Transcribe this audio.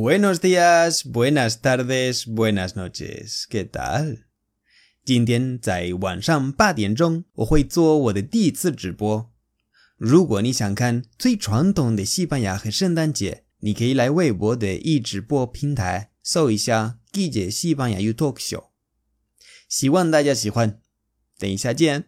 Buenos días, buenas tardes, buenas noches. ¿Qué tal? 今天在晚上八点钟，我会做我的第一次直播。如果你想看最传统的西班牙和圣诞节，你可以来微博的一直播平台搜一下“季节西班牙 y o u Talk Show”。希望大家喜欢，等一下见。